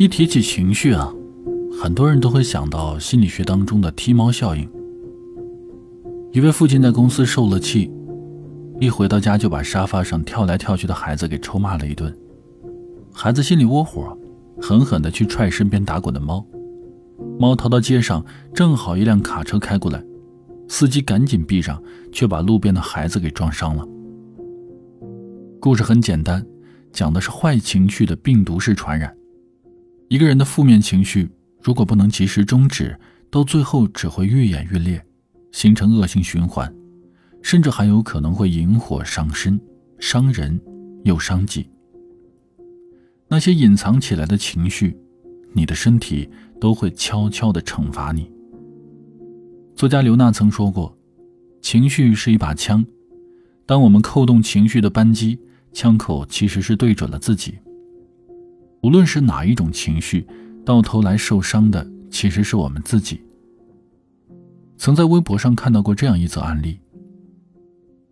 一提起情绪啊，很多人都会想到心理学当中的踢猫效应。一位父亲在公司受了气，一回到家就把沙发上跳来跳去的孩子给抽骂了一顿。孩子心里窝火，狠狠地去踹身边打滚的猫。猫逃到街上，正好一辆卡车开过来，司机赶紧避让，却把路边的孩子给撞伤了。故事很简单，讲的是坏情绪的病毒式传染。一个人的负面情绪如果不能及时终止，到最后只会愈演愈烈，形成恶性循环，甚至还有可能会引火伤身，伤人又伤己。那些隐藏起来的情绪，你的身体都会悄悄地惩罚你。作家刘娜曾说过：“情绪是一把枪，当我们扣动情绪的扳机，枪口其实是对准了自己。”无论是哪一种情绪，到头来受伤的其实是我们自己。曾在微博上看到过这样一则案例：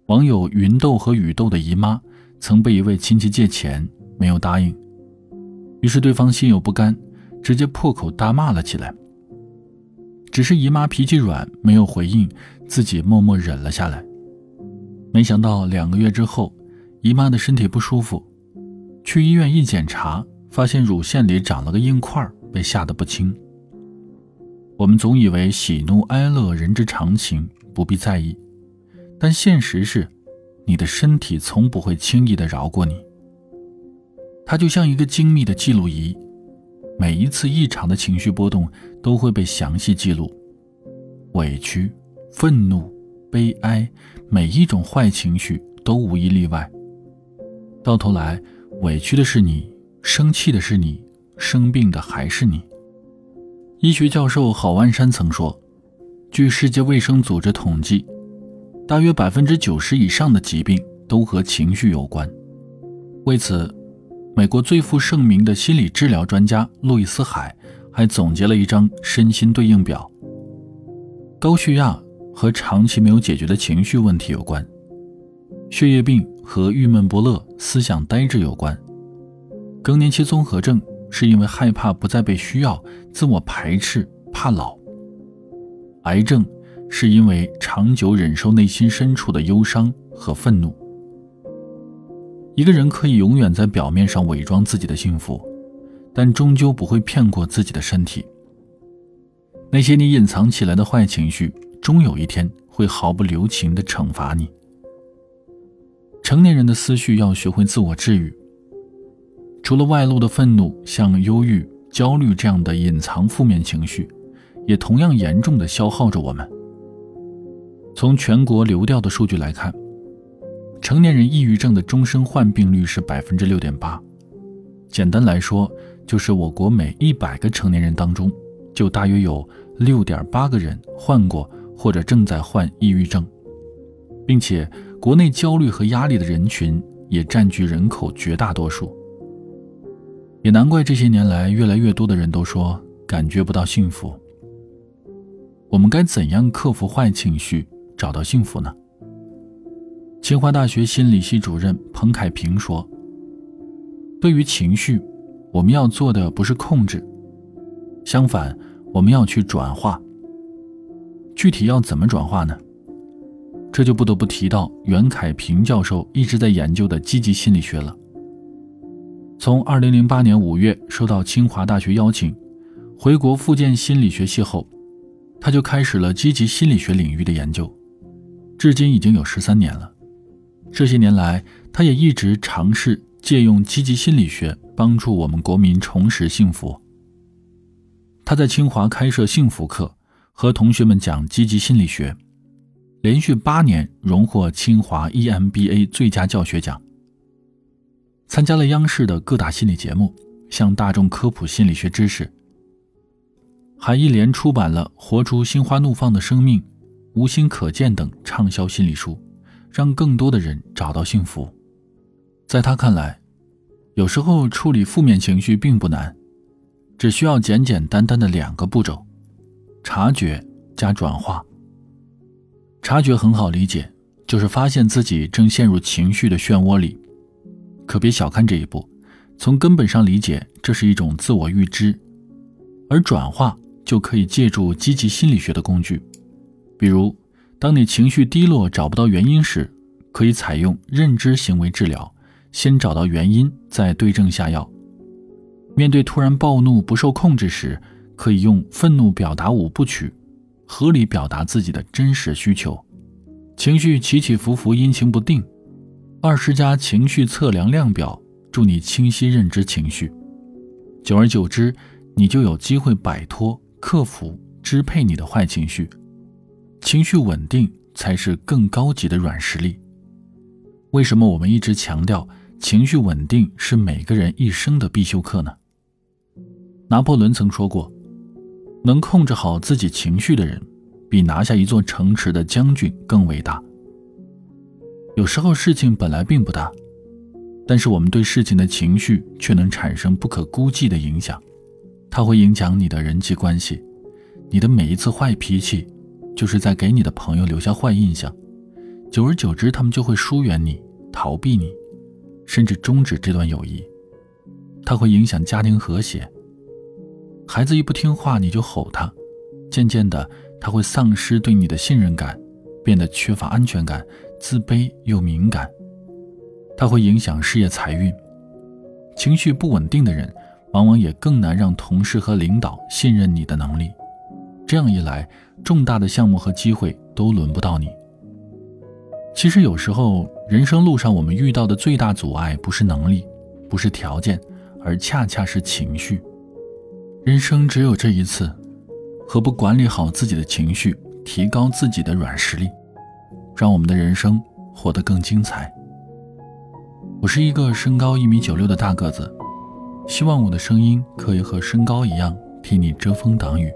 网友云豆和雨豆的姨妈曾被一位亲戚借钱，没有答应，于是对方心有不甘，直接破口大骂了起来。只是姨妈脾气软，没有回应，自己默默忍了下来。没想到两个月之后，姨妈的身体不舒服，去医院一检查。发现乳腺里长了个硬块，被吓得不轻。我们总以为喜怒哀乐人之常情，不必在意，但现实是，你的身体从不会轻易的饶过你。它就像一个精密的记录仪，每一次异常的情绪波动都会被详细记录。委屈、愤怒、悲哀，每一种坏情绪都无一例外。到头来，委屈的是你。生气的是你，生病的还是你。医学教授郝万山曾说：“据世界卫生组织统计，大约百分之九十以上的疾病都和情绪有关。”为此，美国最负盛名的心理治疗专家路易斯·海还总结了一张身心对应表。高血压和长期没有解决的情绪问题有关，血液病和郁闷不乐、思想呆滞有关。更年期综合症是因为害怕不再被需要，自我排斥，怕老；癌症是因为长久忍受内心深处的忧伤和愤怒。一个人可以永远在表面上伪装自己的幸福，但终究不会骗过自己的身体。那些你隐藏起来的坏情绪，终有一天会毫不留情地惩罚你。成年人的思绪要学会自我治愈。除了外露的愤怒，像忧郁、焦虑这样的隐藏负面情绪，也同样严重的消耗着我们。从全国流调的数据来看，成年人抑郁症的终身患病率是百分之六点八。简单来说，就是我国每一百个成年人当中，就大约有六点八个人患过或者正在患抑郁症，并且国内焦虑和压力的人群也占据人口绝大多数。也难怪这些年来，越来越多的人都说感觉不到幸福。我们该怎样克服坏情绪，找到幸福呢？清华大学心理系主任彭凯平说：“对于情绪，我们要做的不是控制，相反，我们要去转化。具体要怎么转化呢？这就不得不提到袁凯平教授一直在研究的积极心理学了。”从二零零八年五月收到清华大学邀请，回国复建心理学系后，他就开始了积极心理学领域的研究，至今已经有十三年了。这些年来，他也一直尝试借用积极心理学帮助我们国民重拾幸福。他在清华开设幸福课，和同学们讲积极心理学，连续八年荣获清华 EMBA 最佳教学奖。参加了央视的各大心理节目，向大众科普心理学知识，还一连出版了《活出心花怒放的生命》《无心可见》等畅销心理书，让更多的人找到幸福。在他看来，有时候处理负面情绪并不难，只需要简简单单的两个步骤：察觉加转化。察觉很好理解，就是发现自己正陷入情绪的漩涡里。可别小看这一步，从根本上理解，这是一种自我预知；而转化就可以借助积极心理学的工具，比如，当你情绪低落找不到原因时，可以采用认知行为治疗，先找到原因，再对症下药。面对突然暴怒不受控制时，可以用愤怒表达五部曲，合理表达自己的真实需求。情绪起起伏伏，阴晴不定。二十加情绪测量量表，助你清晰认知情绪。久而久之，你就有机会摆脱、克服支配你的坏情绪。情绪稳定才是更高级的软实力。为什么我们一直强调情绪稳定是每个人一生的必修课呢？拿破仑曾说过：“能控制好自己情绪的人，比拿下一座城池的将军更伟大。”有时候事情本来并不大，但是我们对事情的情绪却能产生不可估计的影响。它会影响你的人际关系，你的每一次坏脾气，就是在给你的朋友留下坏印象。久而久之，他们就会疏远你、逃避你，甚至终止这段友谊。它会影响家庭和谐。孩子一不听话，你就吼他，渐渐的，他会丧失对你的信任感，变得缺乏安全感，自卑又敏感。它会影响事业财运。情绪不稳定的人，往往也更难让同事和领导信任你的能力。这样一来，重大的项目和机会都轮不到你。其实有时候，人生路上我们遇到的最大阻碍，不是能力，不是条件，而恰恰是情绪。人生只有这一次，何不管理好自己的情绪，提高自己的软实力，让我们的人生活得更精彩？我是一个身高一米九六的大个子，希望我的声音可以和身高一样，替你遮风挡雨。